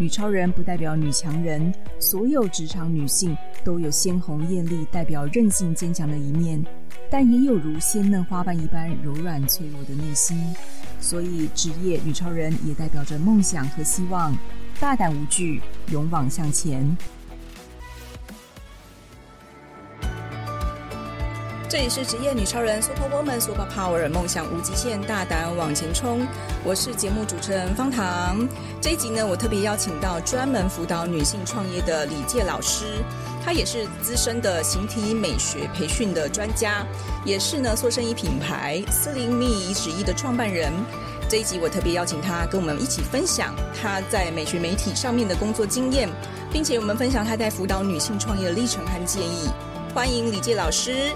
女超人不代表女强人，所有职场女性都有鲜红艳丽、代表韧性坚强的一面，但也有如鲜嫩花瓣一般柔软脆弱的内心。所以，职业女超人也代表着梦想和希望，大胆无惧，勇往向前。这里是职业女超人 Super Woman Super Power，梦想无极限，大胆往前冲。我是节目主持人方糖。这一集呢，我特别邀请到专门辅导女性创业的李介老师，她也是资深的形体美学培训的专家，也是呢塑身衣品牌斯林密仪止衣的创办人。这一集我特别邀请她跟我们一起分享她在美学媒体上面的工作经验，并且我们分享她在辅导女性创业的历程和建议。欢迎李介老师。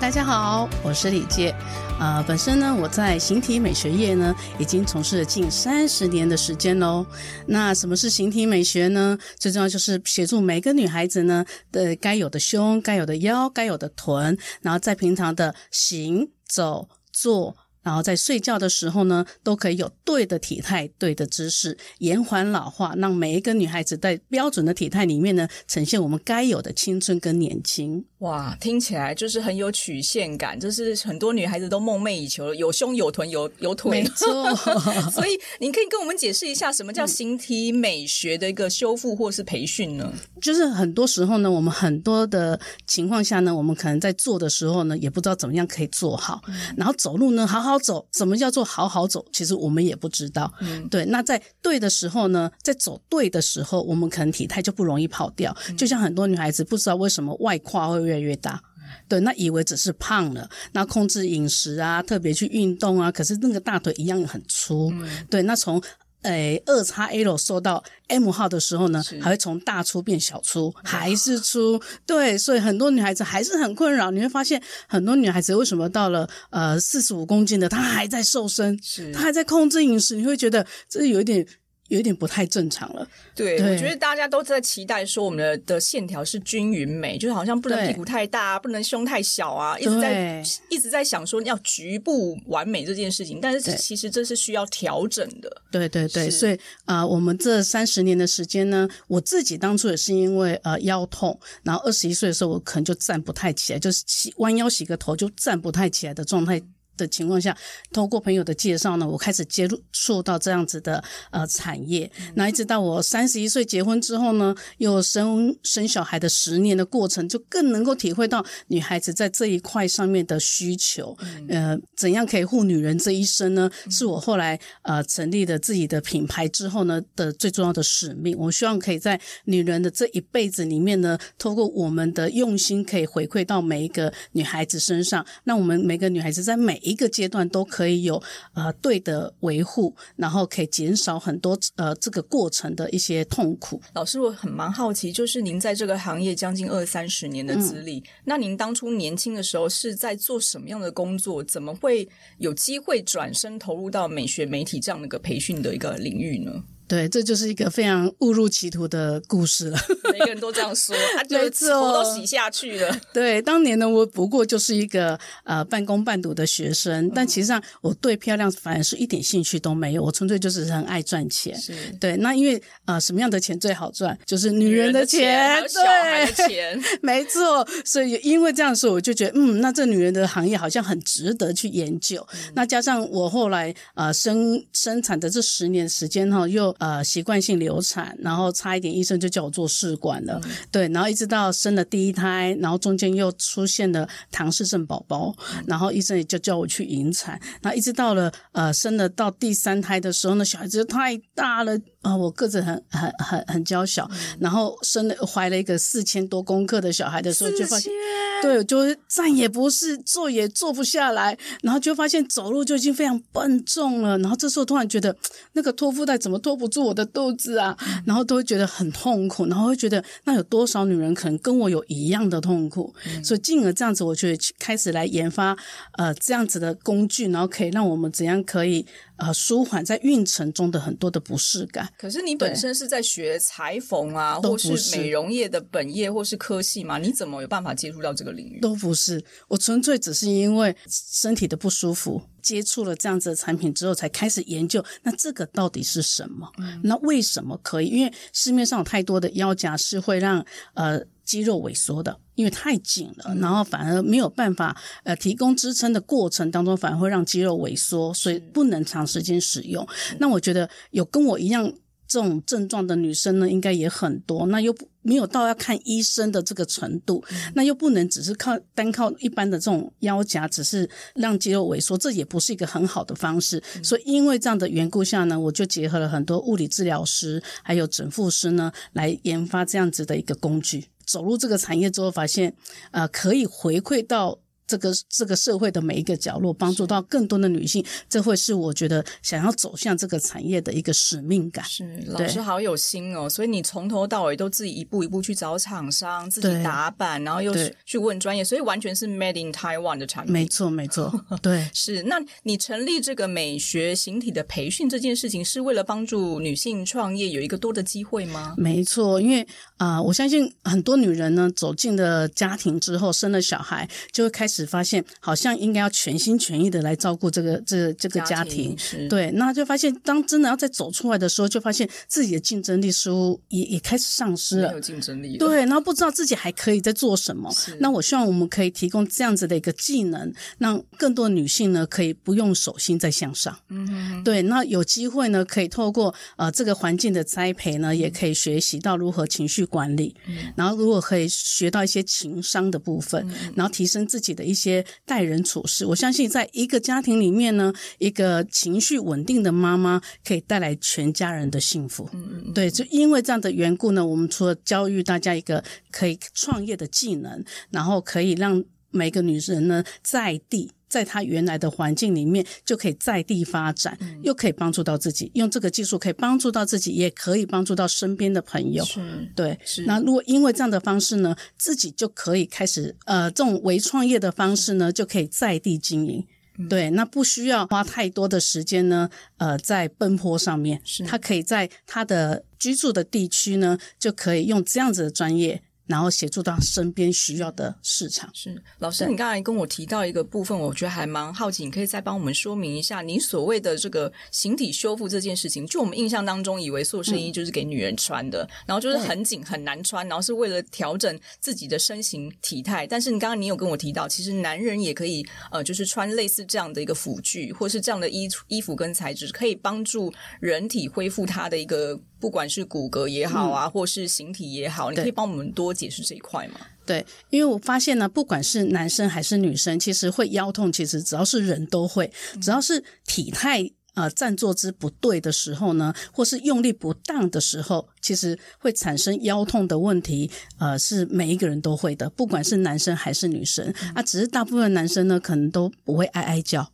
大家好，我是李健。呃，本身呢，我在形体美学业呢，已经从事了近三十年的时间喽。那什么是形体美学呢？最重要就是协助每个女孩子呢的该有的胸、该有的腰、该有的臀，然后在平常的行走、坐。然后在睡觉的时候呢，都可以有对的体态、对的姿势，延缓老化，让每一个女孩子在标准的体态里面呢，呈现我们该有的青春跟年轻。哇，听起来就是很有曲线感，就是很多女孩子都梦寐以求，有胸有臀有有腿。没错，所以您可以跟我们解释一下，什么叫形体美学的一个修复或是培训呢？就是很多时候呢，我们很多的情况下呢，我们可能在做的时候呢，也不知道怎么样可以做好，嗯、然后走路呢，好好。好走，什么叫做好好走？其实我们也不知道。嗯，对。那在对的时候呢，在走对的时候，我们可能体态就不容易跑掉。嗯，就像很多女孩子不知道为什么外胯会越来越大，对，那以为只是胖了。那控制饮食啊，特别去运动啊，可是那个大腿一样很粗。嗯，对，那从。诶，二叉 L 瘦到 M 号的时候呢，还会从大出变小出，还是出。对，所以很多女孩子还是很困扰。你会发现，很多女孩子为什么到了呃四十五公斤的，她还在瘦身，她还在控制饮食，你会觉得这有一点。有一点不太正常了。对，对我觉得大家都在期待说我们的的线条是均匀美，就是好像不能屁股太大，不能胸太小啊，一直在一直在想说要局部完美这件事情，但是其实这是需要调整的。对对对，所以啊、呃，我们这三十年的时间呢，我自己当初也是因为呃腰痛，然后二十一岁的时候我可能就站不太起来，就是洗弯腰洗个头就站不太起来的状态。的情况下，通过朋友的介绍呢，我开始接触到这样子的呃产业。那一直到我三十一岁结婚之后呢，又生生小孩的十年的过程，就更能够体会到女孩子在这一块上面的需求。呃，怎样可以护女人这一生呢？是我后来呃成立了自己的品牌之后呢的最重要的使命。我希望可以在女人的这一辈子里面呢，透过我们的用心，可以回馈到每一个女孩子身上，让我们每个女孩子在每一一个阶段都可以有呃对的维护，然后可以减少很多呃这个过程的一些痛苦。老师，我很蛮好奇，就是您在这个行业将近二三十年的资历，嗯，那您当初年轻的时候是在做什么样的工作？怎么会有机会转身投入到美学媒体这样的一个培训的一个领域呢？对，这就是一个非常误入歧途的故事了。每个人都这样说，他 就头都洗下去了。对，当年呢，我不过就是一个呃半工半读的学生，嗯、但其实上我对漂亮反而是一点兴趣都没有，我纯粹就是很爱赚钱。是，对，那因为呃什么样的钱最好赚？就是女人的钱，还有小孩的钱。没错，所以因为这样说，我就觉得嗯，那这女人的行业好像很值得去研究。嗯、那加上我后来呃生生产的这十年时间哈，又呃，习惯性流产，然后差一点医生就叫我做试管了，嗯，对，然后一直到生了第一胎，然后中间又出现了唐氏症宝宝，嗯，然后医生也就叫我去引产，然后一直到了呃生了到第三胎的时候呢，小孩子就太大了，啊、呃，我个子很很很很娇小，嗯、然后生了怀了一个四千多公克的小孩的时候，就发现，对，就站也不是，坐也坐不下来，然后就发现走路就已经非常笨重了，然后这时候突然觉得那个托腹带怎么托不住我的肚子啊，嗯、然后都会觉得很痛苦，然后会觉得那有多少女人可能跟我有一样的痛苦，嗯、所以进而这样子，我就开始来研发呃这样子的工具，然后可以让我们怎样可以。呃，舒缓在运程中的很多的不适感。可是你本身是在学裁缝啊，或是美容业的本业，或是科系嘛？你怎么有办法接触到这个领域？都不是，我纯粹只是因为身体的不舒服，接触了这样子的产品之后，才开始研究。那这个到底是什么？嗯、那为什么可以？因为市面上有太多的腰夹是会让呃。肌肉萎缩的，因为太紧了，然后反而没有办法呃提供支撑的过程当中，反而会让肌肉萎缩，所以不能长时间使用。那我觉得有跟我一样这种症状的女生呢，应该也很多。那又没有到要看医生的这个程度，那又不能只是靠单靠一般的这种腰夹，只是让肌肉萎缩，这也不是一个很好的方式。所以因为这样的缘故下呢，我就结合了很多物理治疗师还有整复师呢，来研发这样子的一个工具。走入这个产业之后，发现，呃，可以回馈到。这个这个社会的每一个角落，帮助到更多的女性，这会是我觉得想要走向这个产业的一个使命感。是老师好有心哦，所以你从头到尾都自己一步一步去找厂商，自己打板，然后又去问专业，所以完全是 Made in Taiwan 的产品。没错，没错，对，是。那你成立这个美学形体的培训这件事情，是为了帮助女性创业有一个多的机会吗？没错，因为啊、呃，我相信很多女人呢，走进了家庭之后，生了小孩，就会开始。只发现好像应该要全心全意的来照顾这个这个、这个家庭，家庭对，那就发现当真的要再走出来的时候，就发现自己的竞争力似乎也也开始丧失了，没有竞争力，对，然后不知道自己还可以在做什么。那我希望我们可以提供这样子的一个技能，让更多女性呢可以不用手心再向上，嗯哼，对，那有机会呢可以透过呃这个环境的栽培呢，也可以学习到如何情绪管理，嗯，然后如果可以学到一些情商的部分，嗯，然后提升自己的。一些待人处事，我相信在一个家庭里面呢，一个情绪稳定的妈妈可以带来全家人的幸福。嗯嗯，对，就因为这样的缘故呢，我们除了教育大家一个可以创业的技能，然后可以让每个女人呢在地。在他原来的环境里面，就可以在地发展，嗯、又可以帮助到自己。用这个技术可以帮助到自己，也可以帮助到身边的朋友。是对，是。那如果因为这样的方式呢，自己就可以开始呃，这种微创业的方式呢，就可以在地经营。嗯、对，那不需要花太多的时间呢，呃，在奔波上面。是。他可以在他的居住的地区呢，就可以用这样子的专业。然后协助到身边需要的市场。是老师，你刚才跟我提到一个部分，我觉得还蛮好奇，你可以再帮我们说明一下，你所谓的这个形体修复这件事情。就我们印象当中，以为塑身衣就是给女人穿的，嗯、然后就是很紧很难穿，然后是为了调整自己的身形体态。但是你刚刚你有跟我提到，其实男人也可以呃，就是穿类似这样的一个辅具，或是这样的衣衣服跟材质，可以帮助人体恢复它的一个。不管是骨骼也好啊，嗯、或是形体也好，你可以帮我们多解释这一块吗？对，因为我发现呢，不管是男生还是女生，其实会腰痛，其实只要是人都会，只要是体态呃站坐姿不对的时候呢，或是用力不当的时候，其实会产生腰痛的问题。呃，是每一个人都会的，不管是男生还是女生、嗯、啊，只是大部分男生呢，可能都不会哀哀叫。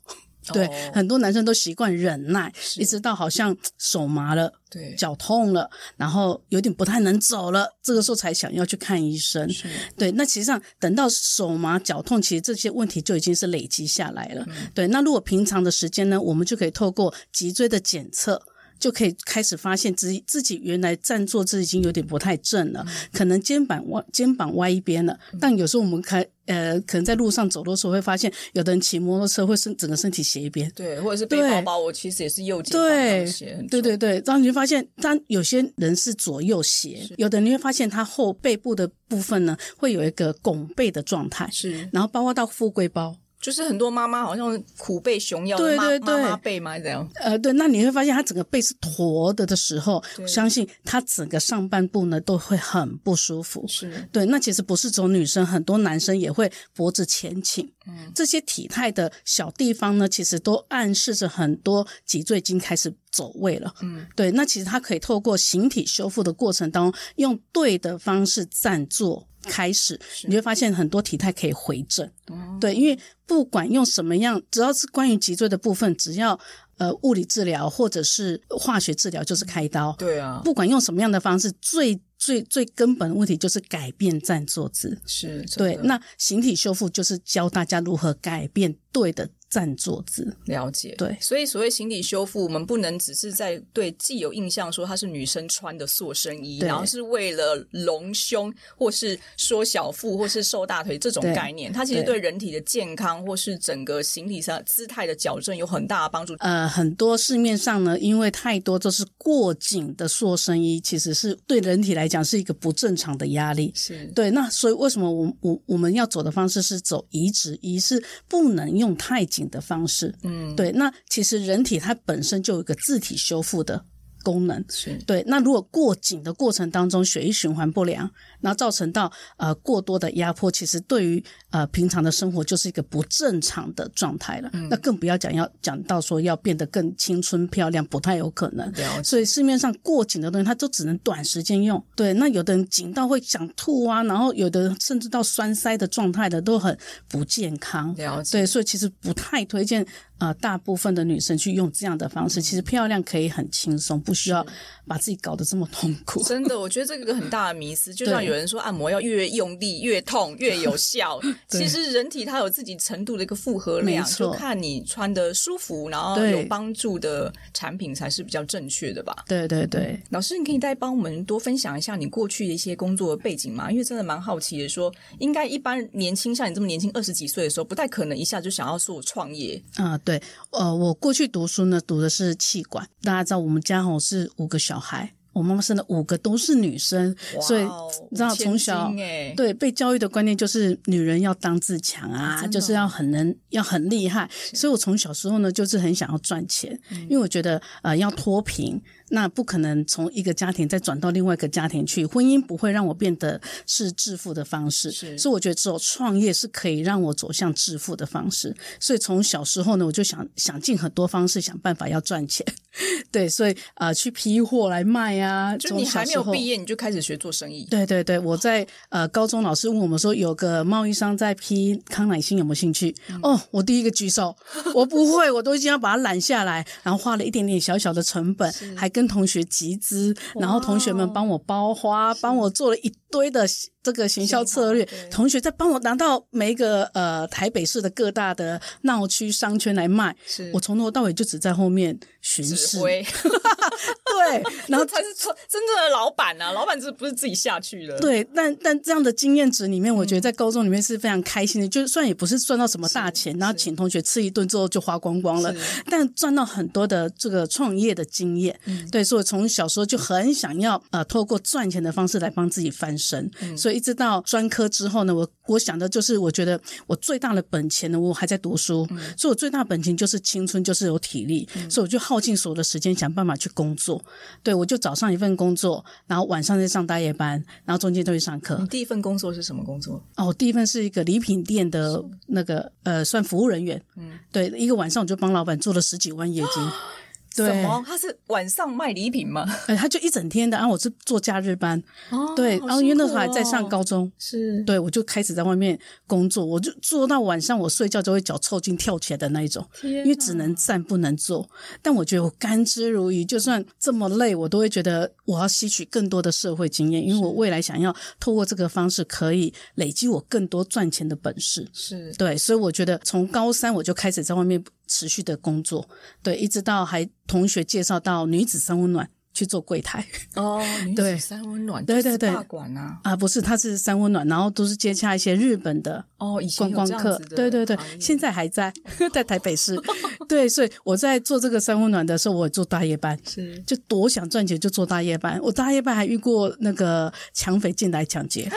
对，很多男生都习惯忍耐，一直到好像手麻了，对，脚痛了，然后有点不太能走了，这个时候才想要去看医生。是对，那其实上等到手麻脚痛，其实这些问题就已经是累积下来了。嗯、对，那如果平常的时间呢，我们就可以透过脊椎的检测。就可以开始发现自己自己原来站坐姿已经有点不太正了，可能肩膀歪肩膀歪一边了。但有时候我们开呃，可能在路上走的时候会发现，有的人骑摩托车会身整个身体斜一边，对，或者是背包包，我其实也是右肩对斜，对对对，然后你会发现，当有些人是左右斜，有的人你会发现他后背部的部分呢会有一个拱背的状态，是，然后包括到富贵包。就是很多妈妈好像虎背熊腰的妈妈妈背嘛，这样。呃，对，那你会发现她整个背是驼的的时候，我相信她整个上半部呢都会很不舒服。是，对，那其实不是只有女生，很多男生也会脖子前倾。嗯，这些体态的小地方呢，其实都暗示着很多脊椎已经开始走位了。嗯，对，那其实它可以透过形体修复的过程当中，用对的方式站坐开始，你会发现很多体态可以回正。哦，对，因为不管用什么样，只要是关于脊椎的部分，只要呃物理治疗或者是化学治疗，就是开刀。对啊，不管用什么样的方式，最最最根本的问题就是改变站坐姿，是对。那形体修复就是教大家如何改变对的站坐姿。了解，对。所以所谓形体修复，我们不能只是在对既有印象说它是女生穿的塑身衣，然后是为了隆胸或是缩小腹或是瘦大腿这种概念。它其实对人体的健康或是整个形体上姿态的矫正有很大的帮助。呃，很多市面上呢，因为太多都是过紧的塑身衣，其实是对人体来讲。是一个不正常的压力，是对。那所以为什么我我我们要走的方式是走移植衣，是不能用太紧的方式。嗯，对。那其实人体它本身就有一个自体修复的功能，是对。那如果过紧的过程当中，血液循环不良。然后造成到呃过多的压迫，其实对于呃平常的生活就是一个不正常的状态了。嗯、那更不要讲要讲到说要变得更青春漂亮，不太有可能。所以市面上过紧的东西，它都只能短时间用。对，那有的人紧到会想吐啊，然后有的甚至到栓塞的状态的都很不健康。了解。对，所以其实不太推荐呃大部分的女生去用这样的方式。嗯、其实漂亮可以很轻松，不需要把自己搞得这么痛苦。真的，我觉得这个很大的迷思，就像。有人说按摩要越用力越痛越有效，其实人体它有自己程度的一个负荷量，就看你穿的舒服，然后有帮助的产品才是比较正确的吧。对对对，老师，你可以再帮我们多分享一下你过去的一些工作的背景吗？因为真的蛮好奇的说，说应该一般年轻像你这么年轻二十几岁的时候，不太可能一下就想要做创业啊。对，呃，我过去读书呢，读的是气管，大家知道我们家吼是五个小孩。我妈妈生了五个都是女生，哇所以你知道从小对被教育的观念就是女人要当自强啊，啊就是要很能要很厉害。所以我从小时候呢就是很想要赚钱，嗯、因为我觉得呃要脱贫。那不可能从一个家庭再转到另外一个家庭去，婚姻不会让我变得是致富的方式，是所以我觉得只有创业是可以让我走向致富的方式。所以从小时候呢，我就想想尽很多方式想办法要赚钱，对，所以啊、呃、去批货来卖啊。就你还没有毕业，你就开始学做生意？对对对，我在呃高中老师问我们说有个贸易商在批康乃馨有没有兴趣？嗯、哦，我第一个举手，我不会，我都已经要把它揽下来，然后花了一点点小小的成本，还。跟同学集资，然后同学们帮我包花，帮我做了一堆的。这个行销策略，同学在帮我拿到每一个呃台北市的各大的闹区商圈来卖，我从头到尾就只在后面巡视，挥 对，然后才是真正的老板啊！老板是不是自己下去的，对，但但这样的经验值里面，我觉得在高中里面是非常开心的，嗯、就算也不是赚到什么大钱，然后请同学吃一顿之后就花光光了，但赚到很多的这个创业的经验，嗯、对，所以我从小时候就很想要呃透过赚钱的方式来帮自己翻身，嗯、所以。一直到专科之后呢，我我想的就是，我觉得我最大的本钱呢，我还在读书，嗯、所以我最大本钱就是青春，就是有体力，嗯、所以我就耗尽所有的时间想办法去工作。对，我就早上一份工作，然后晚上再上大夜班，然后中间都去上课。你第一份工作是什么工作？哦，我第一份是一个礼品店的那个呃，算服务人员。嗯，对，一个晚上我就帮老板做了十几万业绩。对什么？他是晚上卖礼品吗？哎，他就一整天的。然后我是做假日班，哦、对，然后因为那时候还在上高中，是对，我就开始在外面工作，我就做到晚上，我睡觉就会脚抽筋跳起来的那一种，因为只能站不能坐。但我觉得我甘之如饴，就算这么累，我都会觉得我要吸取更多的社会经验，因为我未来想要透过这个方式可以累积我更多赚钱的本事。是对，所以我觉得从高三我就开始在外面。持续的工作，对，一直到还同学介绍到女子三温暖去做柜台哦，女子三温暖，对对对，大馆啊啊，不是，它是三温暖，然后都是接洽一些日本的哦，观光客，对对对，现在还在 在台北市，对，所以我在做这个三温暖的时候，我做大夜班，是，就多想赚钱就做大夜班，我大夜班还遇过那个抢匪进来抢劫。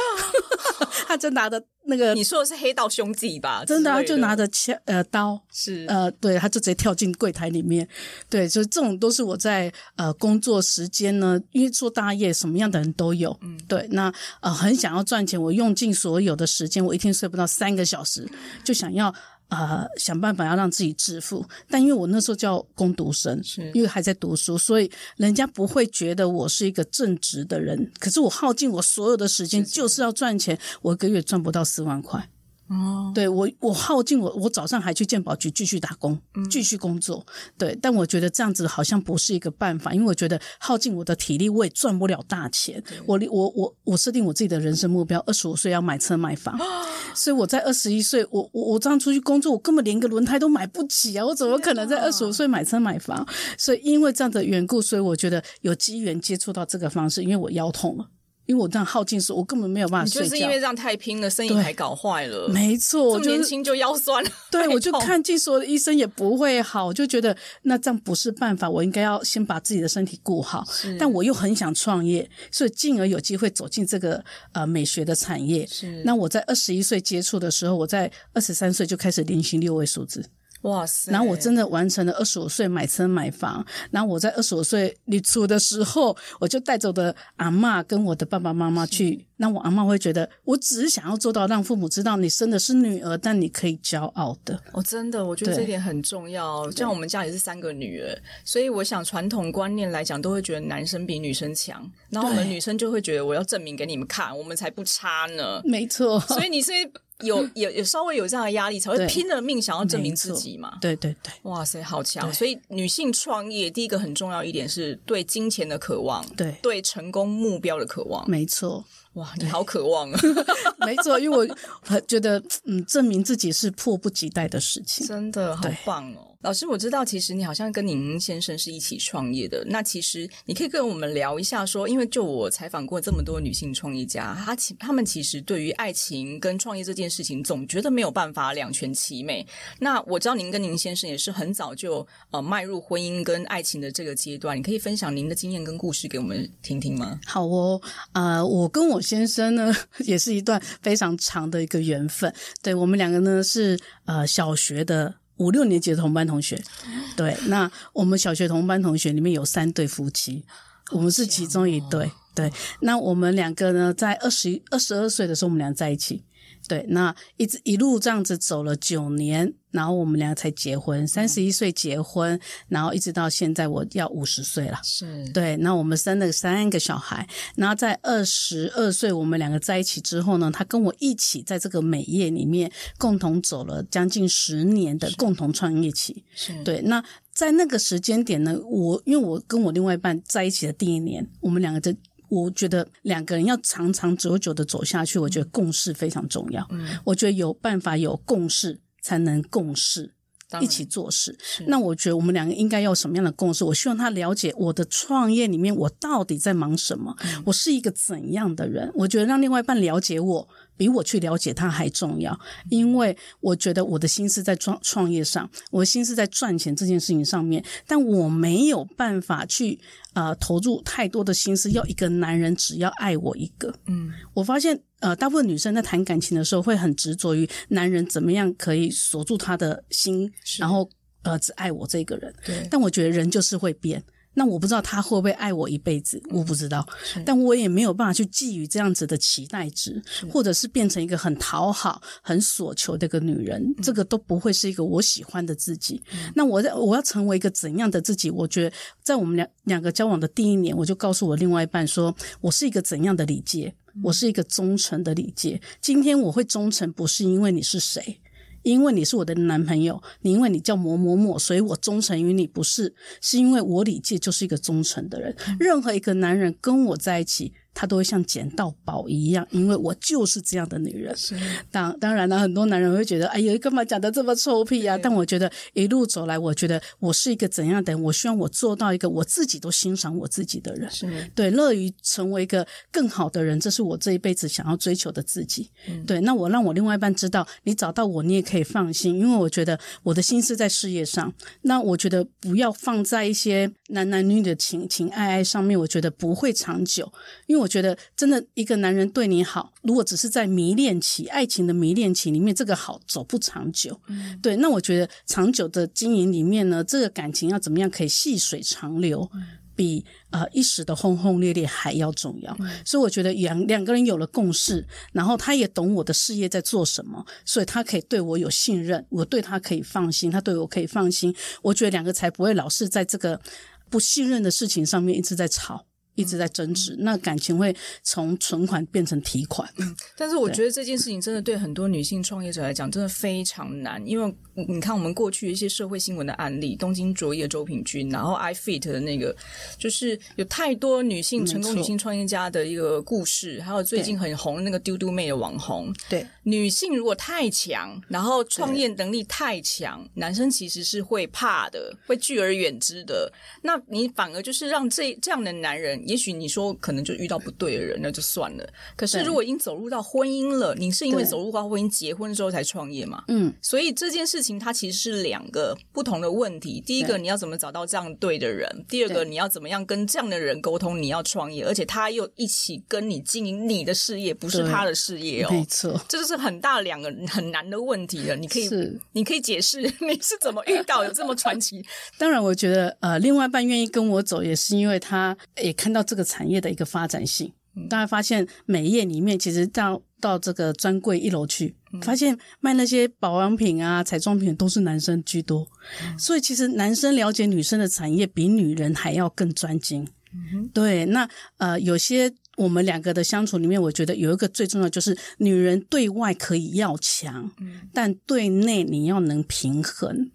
他就拿着那个，你说的是黑道兄弟吧？真的，他就拿着枪呃刀，是呃，对，他就直接跳进柜台里面。对，所以这种都是我在呃工作时间呢，因为做大业，什么样的人都有。嗯，对，那呃很想要赚钱，我用尽所有的时间，我一天睡不到三个小时，就想要。呃，想办法要让自己致富，但因为我那时候叫工读生，是因为还在读书，所以人家不会觉得我是一个正直的人。可是我耗尽我所有的时间，就是要赚钱，我一个月赚不到四万块。哦，对我，我耗尽我，我早上还去鉴宝局继续打工，继续工作。嗯、对，但我觉得这样子好像不是一个办法，因为我觉得耗尽我的体力，我也赚不了大钱。我我我我设定我自己的人生目标，二十五岁要买车买房，所以我在二十一岁，我我我这样出去工作，我根本连个轮胎都买不起啊！我怎么可能在二十五岁买车买房？所以因为这样的缘故，所以我觉得有机缘接触到这个方式，因为我腰痛了。因为我这样耗尽时，我根本没有办法睡觉。就是因为这样太拼了，生意还搞坏了。没错，这么年轻就腰酸了。对，我就看尽所有的医生也不会好，我就觉得那这样不是办法。我应该要先把自己的身体顾好。但我又很想创业，所以进而有机会走进这个呃美学的产业。是。那我在二十一岁接触的时候，我在二十三岁就开始年薪六位数字。哇塞！然后我真的完成了二十五岁买车买房。然后我在二十五岁离出的时候，我就带着我的阿嬷跟我的爸爸妈妈去。那我阿嬷会觉得，我只是想要做到让父母知道你生的是女儿，但你可以骄傲的。哦，真的，我觉得这一点很重要。像我们家也是三个女儿，所以我想传统观念来讲，都会觉得男生比女生强。然后我们女生就会觉得，我要证明给你们看，我们才不差呢。没错。所以你是。有有有稍微有这样的压力，才会拼了命想要证明自己嘛？对对对，哇塞，好强！所以女性创业第一个很重要一点是对金钱的渴望，对对成功目标的渴望，没错。哇，你好渴望啊！没错，因为我觉得嗯，证明自己是迫不及待的事情，真的好棒哦。老师，我知道，其实你好像跟您先生是一起创业的。那其实你可以跟我们聊一下，说，因为就我采访过这么多女性创业家，她其他们其实对于爱情跟创业这件事情，总觉得没有办法两全其美。那我知道您跟您先生也是很早就呃迈入婚姻跟爱情的这个阶段，你可以分享您的经验跟故事给我们听听吗？好哦，呃，我跟我先生呢 也是一段非常长的一个缘分。对，我们两个呢是呃小学的。五六年级的同班同学，对，那我们小学同班同学里面有三对夫妻，我们是其中一对，对，那我们两个呢，在二十一、二十二岁的时候，我们俩在一起。对，那一直一路这样子走了九年，然后我们俩才结婚，三十一岁结婚，然后一直到现在我要五十岁了。是，对，那我们生了三个小孩，然后在二十二岁我们两个在一起之后呢，他跟我一起在这个美业里面共同走了将近十年的共同创业期。是，对，那在那个时间点呢，我因为我跟我另外一半在一起的第一年，我们两个就。我觉得两个人要长长久久的走下去，我觉得共识非常重要。嗯，我觉得有办法有共识，才能共事，一起做事。那我觉得我们两个应该要什么样的共识？我希望他了解我的创业里面我到底在忙什么，嗯，我是一个怎样的人。我觉得让另外一半了解我。比我去了解他还重要，因为我觉得我的心思在创创业上，我的心思在赚钱这件事情上面，但我没有办法去呃投入太多的心思，要一个男人只要爱我一个。嗯，我发现呃大部分女生在谈感情的时候会很执着于男人怎么样可以锁住她的心，然后呃只爱我这个人。对，但我觉得人就是会变。那我不知道他会不会爱我一辈子，我不知道，但我也没有办法去寄予这样子的期待值，或者是变成一个很讨好、很索求的一个女人，这个都不会是一个我喜欢的自己。那我在我要成为一个怎样的自己？我觉得在我们两两个交往的第一年，我就告诉我另外一半说，我是一个怎样的礼戒？我是一个忠诚的礼节。今天我会忠诚，不是因为你是谁。因为你是我的男朋友，你因为你叫某某某，所以我忠诚于你，不是，是因为我李界就是一个忠诚的人。任何一个男人跟我在一起。他都会像捡到宝一样，因为我就是这样的女人。是，当当然了，很多男人会觉得，哎呀，干嘛讲得这么臭屁啊？但我觉得一路走来，我觉得我是一个怎样的人？我希望我做到一个我自己都欣赏我自己的人。是，对，乐于成为一个更好的人，这是我这一辈子想要追求的自己。嗯，对，那我让我另外一半知道，你找到我，你也可以放心，因为我觉得我的心思在事业上。那我觉得不要放在一些男男女女的情情爱爱上面，我觉得不会长久，因为我。觉得真的一个男人对你好，如果只是在迷恋期、爱情的迷恋期里面，这个好走不长久。嗯、对，那我觉得长久的经营里面呢，这个感情要怎么样可以细水长流？嗯比呃一时的轰轰烈烈还要重要，嗯、所以我觉得两两个人有了共识，然后他也懂我的事业在做什么，所以他可以对我有信任，我对他可以放心，他对我可以放心，我觉得两个才不会老是在这个不信任的事情上面一直在吵。一直在争执，那感情会从存款变成提款。嗯，但是我觉得这件事情真的对很多女性创业者来讲，真的非常难。因为你看，我们过去一些社会新闻的案例，东京卓一的周品君，然后 iFit 的那个，就是有太多女性成功女性创业家的一个故事，还有最近很红的那个丢丢妹的网红。对，女性如果太强，然后创业能力太强，男生其实是会怕的，会拒而远之的。那你反而就是让这这样的男人。也许你说可能就遇到不对的人，那就算了。可是如果已经走入到婚姻了，你是因为走入到婚姻结婚之后才创业嘛？嗯，所以这件事情它其实是两个不同的问题。第一个，你要怎么找到这样对的人；第二个，你要怎么样跟这样的人沟通，你要创业，而且他又一起跟你经营你的事业，不是他的事业哦。没错，这就是很大两个很难的问题了。你可以，你可以解释 你是怎么遇到有这么传奇？当然，我觉得呃，另外一半愿意跟我走，也是因为他也看到。到这个产业的一个发展性，大家发现美业里面，其实到到这个专柜一楼去，发现卖那些保养品啊、彩妆品都是男生居多，所以其实男生了解女生的产业比女人还要更专精。对，那呃，有些我们两个的相处里面，我觉得有一个最重要就是，女人对外可以要强，但对内你要能平衡。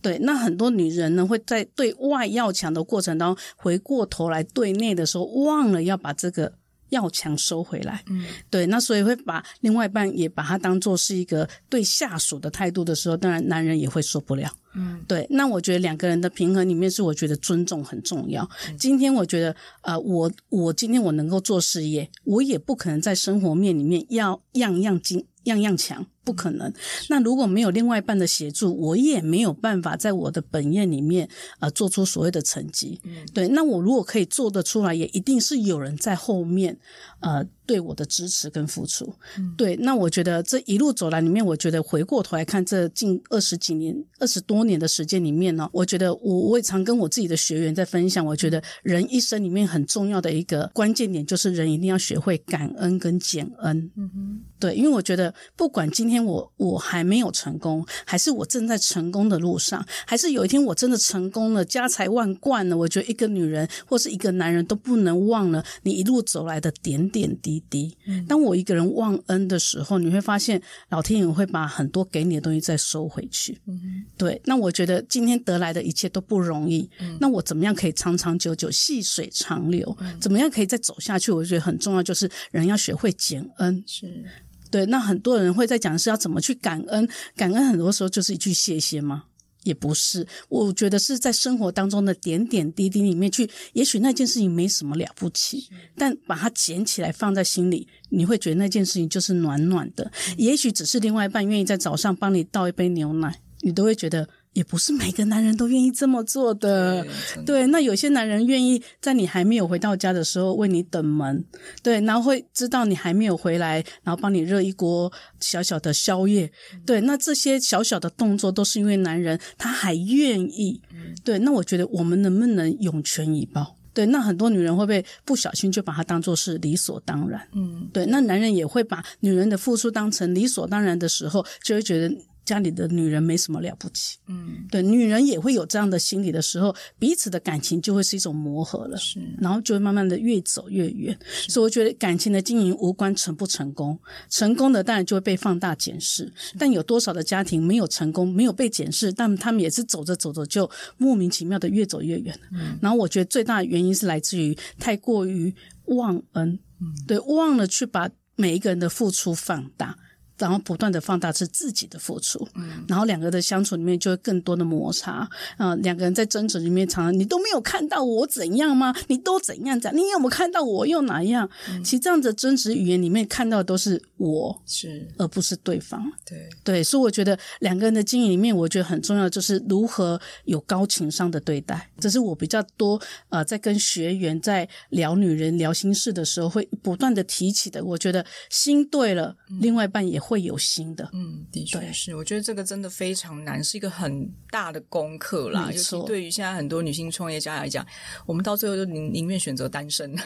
对，那很多女人呢，会在对外要强的过程当中，回过头来对内的时候，忘了要把这个要强收回来。嗯，对，那所以会把另外一半也把它当做是一个对下属的态度的时候，当然男人也会受不了。嗯，对，那我觉得两个人的平衡里面是，我觉得尊重很重要。嗯，今天我觉得，呃，我我今天我能够做事业，我也不可能在生活面里面要样样精。样样强不可能。那如果没有另外一半的协助，我也没有办法在我的本业里面呃做出所谓的成绩。嗯，对。那我如果可以做得出来，也一定是有人在后面呃对我的支持跟付出。嗯，对。那我觉得这一路走来里面，我觉得回过头来看这近二十几年、二十多年的时间里面呢，我觉得我我也常跟我自己的学员在分享，我觉得人一生里面很重要的一个关键点，就是人一定要学会感恩跟减恩。嗯哼，对，因为我觉得。不管今天我我还没有成功，还是我正在成功的路上，还是有一天我真的成功了，家财万贯了，我觉得一个女人或是一个男人都不能忘了你一路走来的点点滴滴。嗯。当我一个人忘恩的时候，你会发现老天爷会把很多给你的东西再收回去。嗯。对，那我觉得今天得来的一切都不容易。嗯。那我怎么样可以长长久久、细水长流？嗯。怎么样可以再走下去？我觉得很重要，就是人要学会减恩。是。对，那很多人会在讲是要怎么去感恩，感恩很多时候就是一句谢谢吗？也不是，我觉得是在生活当中的点点滴滴里面去，也许那件事情没什么了不起，但把它捡起来放在心里，你会觉得那件事情就是暖暖的。也许只是另外一半愿意在早上帮你倒一杯牛奶，你都会觉得。也不是每个男人都愿意这么做的，对，对，那有些男人愿意在你还没有回到家的时候为你等门，对，然后会知道你还没有回来，然后帮你热一锅小小的宵夜，对，那这些小小的动作都是因为男人他还愿意，对，那我觉得我们能不能涌泉以报？对，那很多女人会不会不小心就把它当做是理所当然？嗯，对，那男人也会把女人的付出当成理所当然的时候，就会觉得。家里的女人没什么了不起，嗯，对，女人也会有这样的心理的时候，彼此的感情就会是一种磨合了，是，然后就会慢慢的越走越远。所以我觉得感情的经营无关成不成功，成功的当然就会被放大检视，但有多少的家庭没有成功，没有被检视，但他们也是走着走着就莫名其妙的越走越远。嗯，然后我觉得最大的原因是来自于太过于忘恩，嗯，对，忘了去把每一个人的付出放大。然后不断的放大是自己的付出，嗯，然后两个的相处里面就会更多的摩擦，啊、呃，两个人在争执里面常常你都没有看到我怎样吗？你都怎样？怎样？你有没有看到我又哪样？嗯、其实这样的争执语言里面看到的都是我，是。而不是对方，对。对，所以我觉得两个人的经营里面，我觉得很重要的就是如何有高情商的对待，这是我比较多呃在跟学员在聊女人聊心事的时候会不断的提起的，我觉得心对了，嗯、另外一半也会有新的。嗯，的确是，我觉得这个真的非常难，是一个很大的功课啦。尤其对于现在很多女性创业家来讲，我们到最后就宁宁愿选择单身。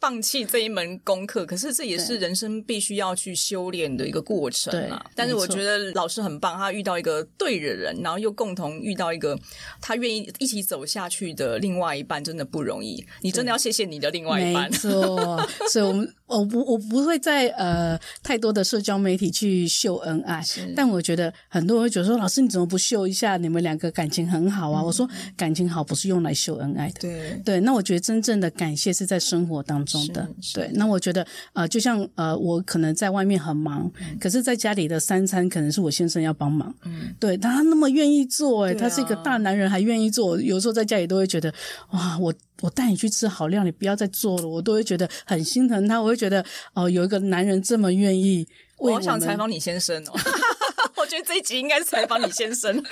放弃这一门功课，可是这也是人生必须要去修炼的一个过程啊。但是我觉得老师很棒，他遇到一个对的人，然后又共同遇到一个他愿意一起走下去的另外一半，真的不容易。你真的要谢谢你的另外一半。没错，所以我们我不我不会在呃太多的社交媒体去秀恩爱，但我觉得很多人会觉得说，老师你怎么不秀一下你们两个感情很好啊？嗯、我说感情好不是用来秀恩爱的。对对，那我觉得真正的感谢是在生活当中。的对，那我觉得呃，就像呃，我可能在外面很忙，嗯、可是在家里的三餐可能是我先生要帮忙，嗯，对，他那么愿意做，哎、啊，他是一个大男人还愿意做，有时候在家里都会觉得哇，我我带你去吃好料，你不要再做了，我都会觉得很心疼他，我会觉得哦、呃，有一个男人这么愿意为我，我想采访你先生哦。我觉得这一集应该是采访你先生，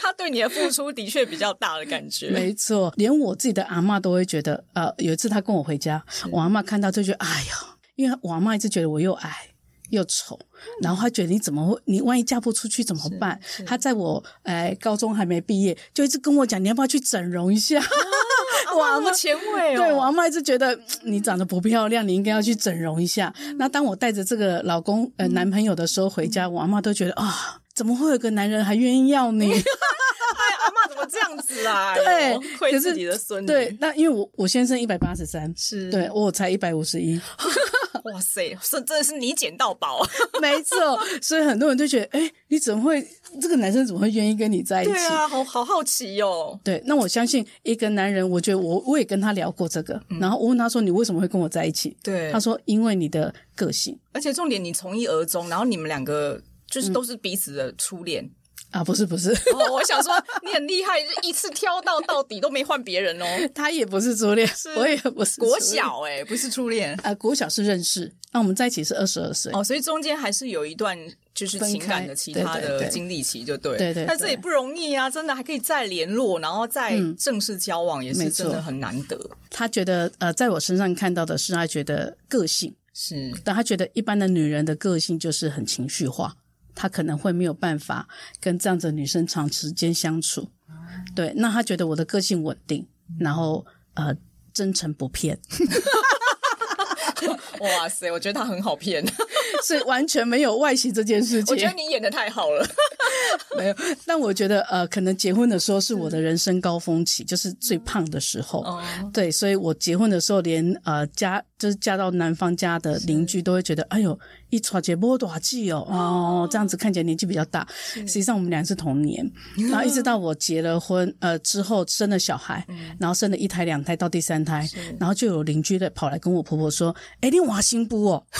他对你的付出的确比较大的感觉。没错，连我自己的阿嬷都会觉得，呃，有一次他跟我回家，我阿嬷看到就觉得，哎呀，因为我阿嬷一直觉得我又矮又丑，然后他觉得你怎么会，你万一嫁不出去怎么办？他在我哎高中还没毕业，就一直跟我讲，你要不要去整容一下？我阿嬷前卫哦，对，我阿妈一直觉得你长得不漂亮，你应该要去整容一下。嗯、那当我带着这个老公呃男朋友的时候回家，嗯、我阿妈都觉得啊、哦，怎么会有个男人还愿意要你？哎，阿妈怎么这样子啊？对，亏自己的孙女。对，那因为我我先生一百八十三，是对我才一百五十一。哇塞，是真的是你捡到宝，没错。所以很多人都觉得，哎、欸，你怎么会这个男生怎么会愿意跟你在一起？对啊，好好好奇哟、哦。对，那我相信一个男人，我觉得我我也跟他聊过这个，嗯、然后我问他说，你为什么会跟我在一起？对，他说因为你的个性，而且重点你从一而终，然后你们两个就是都是彼此的初恋。嗯啊，不是不是，哦，我想说你很厉害，一次挑到到底都没换别人哦。他也不是初恋，我也不是国小哎、欸，不是初恋。啊、呃，国小是认识，那我们在一起是二十二岁。哦，所以中间还是有一段就是情感的其他的经历期，就对，对对，对。但这也不容易啊，真的还可以再联络，然后再正式交往，也是真的很难得。嗯、他觉得呃，在我身上看到的是他觉得个性。是，但他觉得一般的女人的个性就是很情绪化。他可能会没有办法跟这样子的女生长时间相处，嗯、对。那他觉得我的个性稳定，然后呃真诚不骗。哇塞，我觉得他很好骗，是完全没有外形这件事情。我觉得你演的太好了。没有，但我觉得呃，可能结婚的时候是我的人生高峰期，就是最胖的时候。哦，对，所以我结婚的时候连，连呃家就是嫁到男方家的邻居都会觉得，哎呦，一撮姐波多季哦，哦，这样子看起来年纪比较大。实际上我们俩是同年，然后一直到我结了婚，呃之后生了小孩，然后生了一胎两胎到第三胎，然后就有邻居的跑来跟我婆婆说，哎，你娃新不哦？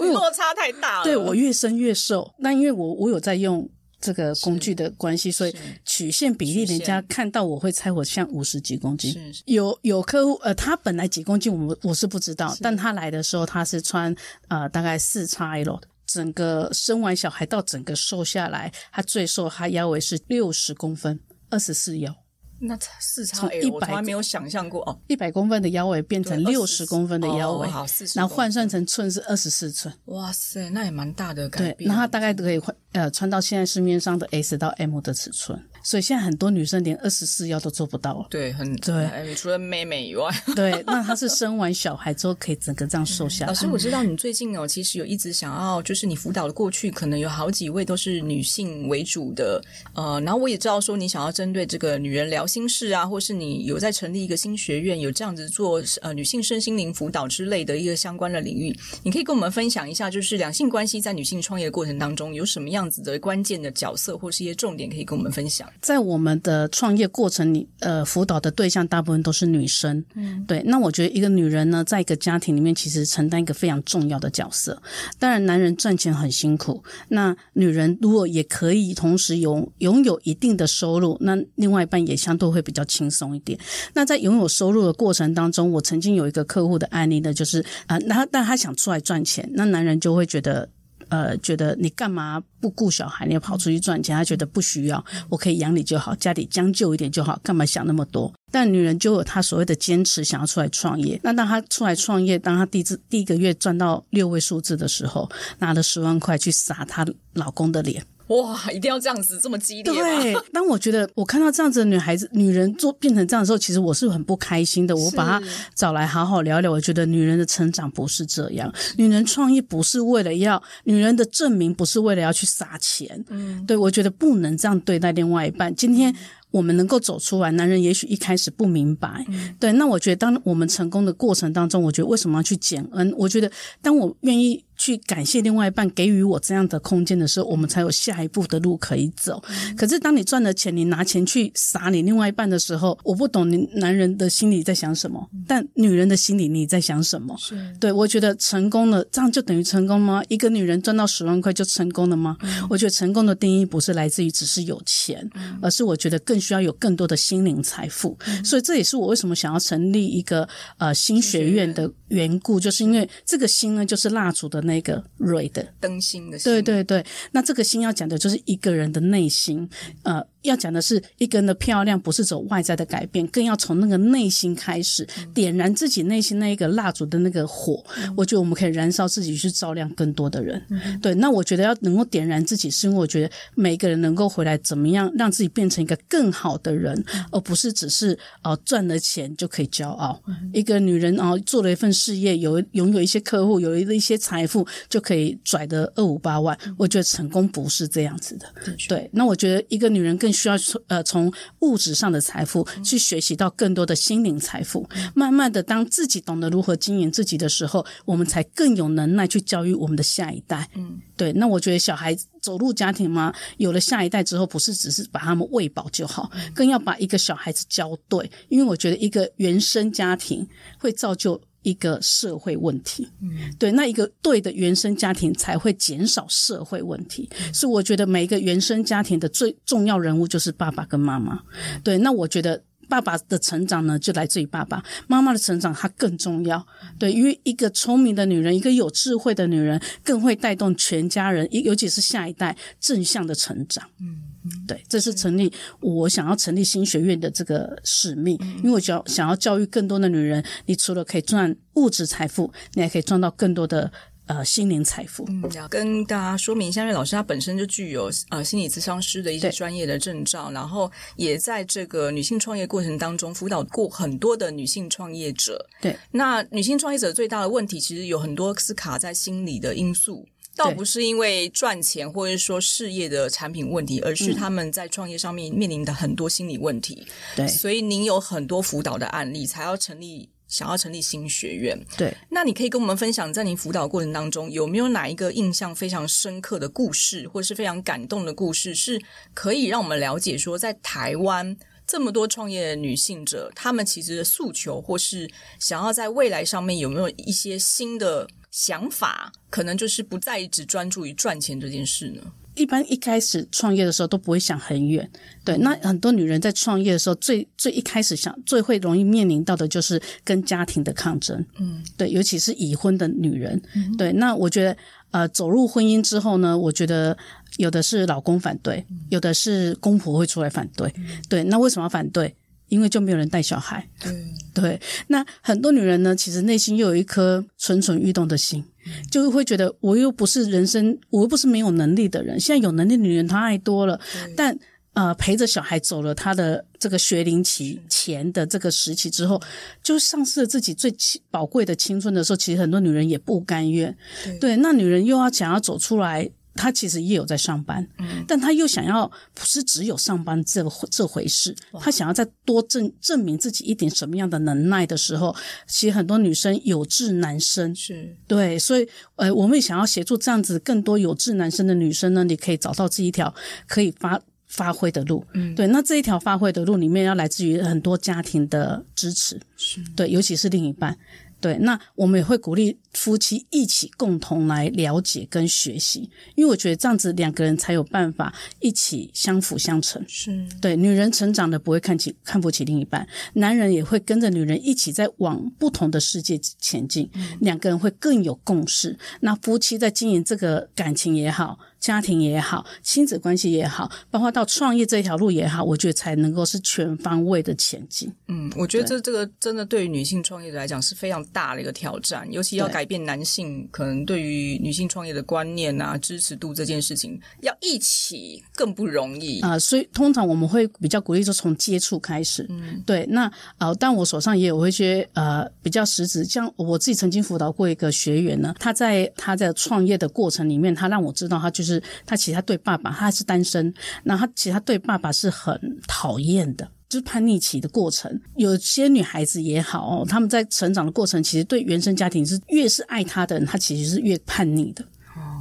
落差太大了，对，我越生越瘦。那因为我我有在用这个工具的关系，所以曲线比例，人家看到我会猜我像五十几公斤。有有客户呃，他本来几公斤，我我是不知道，但他来的时候他是穿呃大概四叉 L 的，整个生完小孩到整个瘦下来，他最瘦他腰围是六十公分，二十四腰。那四叉 L 我从来没有想象过哦，一百公分的腰围变成六十公分的腰围，哦、然后换算成寸是二十四寸。哇塞，那也蛮大的改变。对，那它大概都可以换呃穿到现在市面上的 S 到 M 的尺寸。所以现在很多女生连二十四腰都做不到，对，很对。除了妹妹以外，对，那她是生完小孩之后可以整个这样瘦下来。老师，我知道你最近哦，其实有一直想要，就是你辅导的过去可能有好几位都是女性为主的，呃，然后我也知道说你想要针对这个女人聊心事啊，或是你有在成立一个新学院，有这样子做呃女性身心灵辅导之类的一个相关的领域，你可以跟我们分享一下，就是两性关系在女性创业的过程当中有什么样子的关键的角色，或是一些重点可以跟我们分享。在我们的创业过程里，呃，辅导的对象大部分都是女生。嗯，对。那我觉得一个女人呢，在一个家庭里面，其实承担一个非常重要的角色。当然，男人赚钱很辛苦，那女人如果也可以同时有拥有一定的收入，那另外一半也相对会比较轻松一点。那在拥有收入的过程当中，我曾经有一个客户的案例呢，就是啊，那、呃、但他想出来赚钱，那男人就会觉得。呃，觉得你干嘛不顾小孩，你要跑出去赚钱？他觉得不需要，我可以养你就好，家里将就一点就好，干嘛想那么多？但女人就有她所谓的坚持，想要出来创业。那当她出来创业，当她第一次第一个月赚到六位数字的时候，拿了十万块去撒她老公的脸。哇，一定要这样子这么激烈？对，当我觉得我看到这样子的女孩子、女人做变成这样的时候，其实我是很不开心的。我把她找来好好聊聊，我觉得女人的成长不是这样，女人创业不是为了要女人的证明，不是为了要去撒钱。嗯，对，我觉得不能这样对待另外一半。今天我们能够走出来，男人也许一开始不明白。嗯，对，那我觉得当我们成功的过程当中，我觉得为什么要去感恩？我觉得当我愿意。去感谢另外一半给予我这样的空间的时候，我们才有下一步的路可以走。嗯、可是当你赚了钱，你拿钱去撒你另外一半的时候，我不懂你男人的心里在想什么，嗯、但女人的心里你在想什么？是对，我觉得成功了，这样就等于成功吗？一个女人赚到十万块就成功了吗？嗯、我觉得成功的定义不是来自于只是有钱，嗯、而是我觉得更需要有更多的心灵财富。嗯、所以这也是我为什么想要成立一个呃新学院的缘故，就是因为这个心呢，就是蜡烛的。那个蕊的灯芯的心，对对对，那这个心要讲的就是一个人的内心，呃。要讲的是一个人的漂亮，不是走外在的改变，更要从那个内心开始，点燃自己内心那一个蜡烛的那个火。嗯、我觉得我们可以燃烧自己，去照亮更多的人。嗯、对，那我觉得要能够点燃自己，是因为我觉得每个人能够回来，怎么样让自己变成一个更好的人，嗯、而不是只是哦赚了钱就可以骄傲。嗯、一个女人哦做了一份事业，有拥有一些客户，有一一些财富，就可以拽得二五八万。嗯、我觉得成功不是这样子的。嗯、对，那我觉得一个女人更。需要从呃从物质上的财富去学习到更多的心灵财富，慢慢的，当自己懂得如何经营自己的时候，我们才更有能耐去教育我们的下一代。嗯，对。那我觉得小孩走入家庭嘛，有了下一代之后，不是只是把他们喂饱就好，更要把一个小孩子教对，因为我觉得一个原生家庭会造就。一个社会问题，嗯，对，那一个对的原生家庭才会减少社会问题。嗯，是我觉得每一个原生家庭的最重要人物就是爸爸跟妈妈。嗯，对，那我觉得。爸爸的成长呢，就来自于爸爸；妈妈的成长，它更重要。对，因为一个聪明的女人，一个有智慧的女人，更会带动全家人，尤其是下一代正向的成长。嗯，对，这是成立我想要成立新学院的这个使命，因为我想想要教育更多的女人，你除了可以赚物质财富，你还可以赚到更多的。呃，心灵财富。嗯，要跟大家说明一下，因为老师他本身就具有呃心理咨商师的一些专业的证照，然后也在这个女性创业过程当中辅导过很多的女性创业者。对，那女性创业者最大的问题，其实有很多是卡在心理的因素，倒不是因为赚钱或者说事业的产品问题，而是他们在创业上面面临的很多心理问题。对，所以您有很多辅导的案例，才要成立。想要成立新学院，对，那你可以跟我们分享，在您辅导过程当中，有没有哪一个印象非常深刻的故事，或是非常感动的故事，是可以让我们了解说，在台湾这么多创业的女性者，她们其实的诉求，或是想要在未来上面有没有一些新的想法，可能就是不再只专注于赚钱这件事呢？一般一开始创业的时候都不会想很远，对。那很多女人在创业的时候，最最一开始想最会容易面临到的就是跟家庭的抗争，嗯，对，尤其是已婚的女人，嗯，对。那我觉得，呃，走入婚姻之后呢，我觉得有的是老公反对，有的是公婆会出来反对，对。那为什么要反对？因为就没有人带小孩，嗯，对。那很多女人呢，其实内心又有一颗蠢蠢欲动的心，就会觉得我又不是人生，我又不是没有能力的人。现在有能力的女人太多了，但呃，陪着小孩走了她的这个学龄期前的这个时期之后，就丧失了自己最宝贵的青春的时候，其实很多女人也不甘愿。对，对，那女人又要想要走出来。他其实也有在上班，嗯，但他又想要不是只有上班这这回事，他想要再多证证明自己一点什么样的能耐的时候，其实很多女生有志男生，是。对，所以呃，我们也想要协助这样子更多有志男生的女生呢，你可以找到这一条可以发发挥的路。嗯，对，那这一条发挥的路里面要来自于很多家庭的支持，是。对，尤其是另一半。对，那我们也会鼓励夫妻一起共同来了解跟学习，因为我觉得这样子两个人才有办法一起相辅相成。是对，女人成长的不会看起看不起另一半，男人也会跟着女人一起在往不同的世界前进，嗯、两个人会更有共识。那夫妻在经营这个感情也好。家庭也好，亲子关系也好，包括到创业这条路也好，我觉得才能够是全方位的前进。嗯，我觉得这这个真的对于女性创业者来讲是非常大的一个挑战，尤其要改变男性可能对于女性创业的观念啊、支持度这件事情，要一起更不容易啊、呃。所以通常我们会比较鼓励说从接触开始。嗯，对。那呃，但我手上也有一些呃比较实质，像我自己曾经辅导过一个学员呢，他在他在创业的过程里面，他让我知道他就是。是他其实他对爸爸，他是单身，那他其实他对爸爸是很讨厌的，就是叛逆期的过程。有些女孩子也好哦，他们在成长的过程，其实对原生家庭是越是爱他的人，他其实是越叛逆的。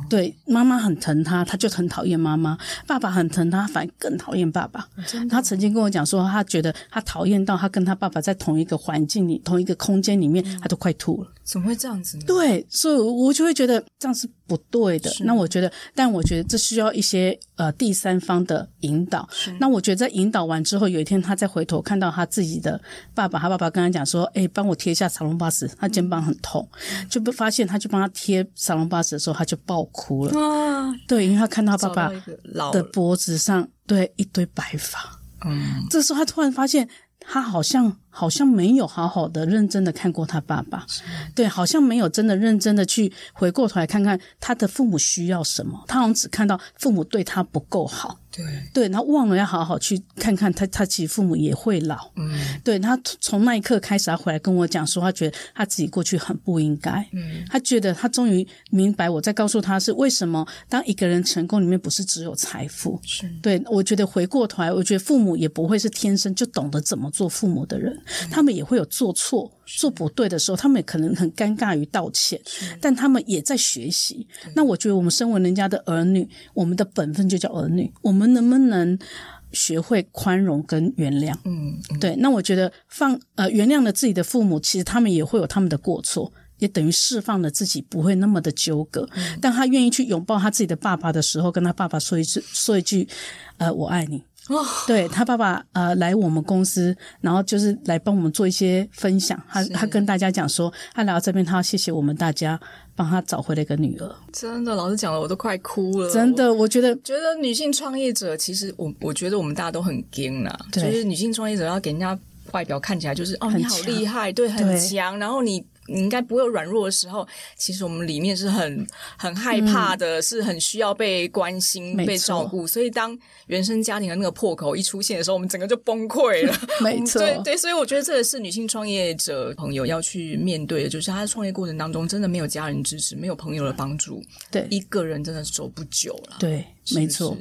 对，妈妈很疼他，他就很讨厌妈妈；爸爸很疼他，反而更讨厌爸爸。他曾经跟我讲说，他觉得他讨厌到他跟他爸爸在同一个环境里、同一个空间里面，他都快吐了。怎么会这样子呢？对，所以我就会觉得这样是不对的。那我觉得，但我觉得这需要一些呃第三方的引导。那我觉得在引导完之后，有一天他再回头看到他自己的爸爸，他爸爸跟他讲说：“哎，帮我贴一下沙龙巴斯，他肩膀很痛。嗯”就不发现，他就帮他贴沙龙巴斯的时候，他就爆哭了。啊，对，因为他看到他爸爸的脖子上对一堆白发。嗯，这时候他突然发现。他好像好像没有好好的认真的看过他爸爸，对，好像没有真的认真的去回过头来看看他的父母需要什么，他好像只看到父母对他不够好。对对，然后忘了要好好去看看他，他其实父母也会老。嗯，对，他从那一刻开始，他回来跟我讲说，他觉得他自己过去很不应该。嗯，他觉得他终于明白我在告诉他是为什么，当一个人成功里面不是只有财富。是，对，我觉得回过头来，我觉得父母也不会是天生就懂得怎么做父母的人，嗯，他们也会有做错。做不对的时候，他们也可能很尴尬于道歉，但他们也在学习。那我觉得，我们身为人家的儿女，我们的本分就叫儿女。我们能不能学会宽容跟原谅？嗯，嗯对。那我觉得放呃原谅了自己的父母，其实他们也会有他们的过错，也等于释放了自己，不会那么的纠葛。嗯，当他愿意去拥抱他自己的爸爸的时候，跟他爸爸说一句说一句，呃，我爱你。哦，对他爸爸呃来我们公司，然后就是来帮我们做一些分享。他他跟大家讲说，他来到这边，他要谢谢我们大家帮他找回了一个女儿。真的，老师讲了，我都快哭了。真的，我，觉得觉得女性创业者，其实我我觉得我们大家都很惊呐，就是女性创业者要给人家外表看起来就是哦，你好厉害，对，很强，然后你。你应该不会有软弱的时候，其实我们里面是很很害怕的，嗯、是很需要被关心、被照顾。所以当原生家庭的那个破口一出现的时候，我们整个就崩溃了。没错，对对，所以我觉得这个是女性创业者朋友要去面对的，就是她在创业过程当中真的没有家人支持，没有朋友的帮助，对，一个人真的走不久了。对，没错。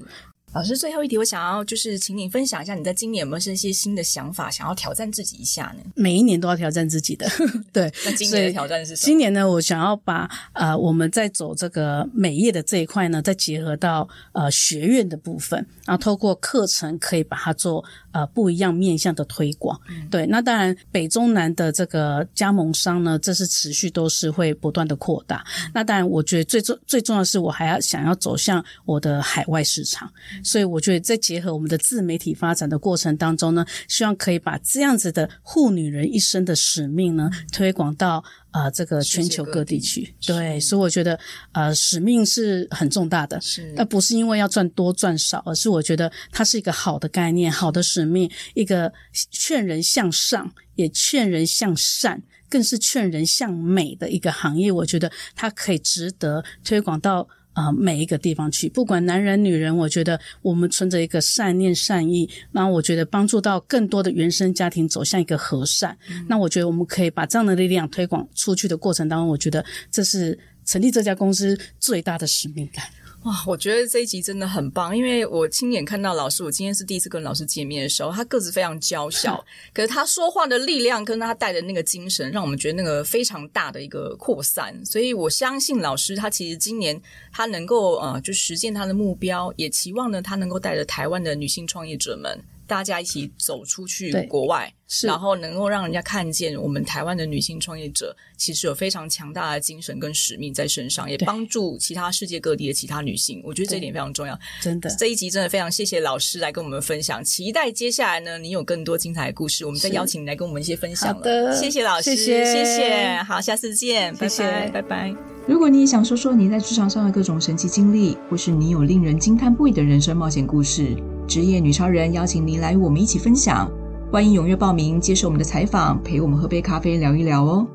老师，最后一题，我想要就是请你分享一下，你在今年有没有是一些新的想法，想要挑战自己一下呢？每一年都要挑战自己的，对。那今年的挑战是什么？今年呢，我想要把呃我们在走这个美业的这一块呢，再结合到呃学院的部分，然后透过课程可以把它做呃不一样面向的推广。嗯、对，那当然北中南的这个加盟商呢，这是持续都是会不断的扩大。嗯、那当然，我觉得最重最重要的是，我还要想要走向我的海外市场。所以我觉得在结合我们的自媒体发展的过程当中呢，希望可以把这样子的护女人一生的使命呢，推广到呃这个全球各地去。对，所以我觉得呃使命是很重大的，是，而不是因为要赚多赚少，而是我觉得它是一个好的概念、好的使命，一个劝人向上，也劝人向善，更是劝人向美的一个行业。我觉得它可以值得推广到。啊、呃，每一个地方去，不管男人女人，我觉得我们存着一个善念善意，那我觉得帮助到更多的原生家庭走向一个和善。嗯、那我觉得我们可以把这样的力量推广出去的过程当中，我觉得这是成立这家公司最大的使命感。哇，我觉得这一集真的很棒，因为我亲眼看到老师。我今天是第一次跟老师见面的时候，他个子非常娇 小，可是他说话的力量跟他带的那个精神，让我们觉得那个非常大的一个扩散。所以我相信老师，他其实今年他能够呃，就实现他的目标，也期望呢，他能够带着台湾的女性创业者们。大家一起走出去国外，然后能够让人家看见我们台湾的女性创业者其实有非常强大的精神跟使命在身上，也帮助其他世界各地的其他女性。我觉得这一点非常重要。真的，这一集真的非常谢谢老师来跟我们分享，期待接下来呢，你有更多精彩的故事，我们再邀请你来跟我们一些分享了。好的，谢谢老师，谢谢，谢谢，好，下次见，谢谢，拜拜，拜拜。如果你也想说说你在职场上的各种神奇经历，或是你有令人惊叹不已的人生冒险故事。职业女超人邀请您来与我们一起分享，欢迎踊跃报名，接受我们的采访，陪我们喝杯咖啡聊一聊哦。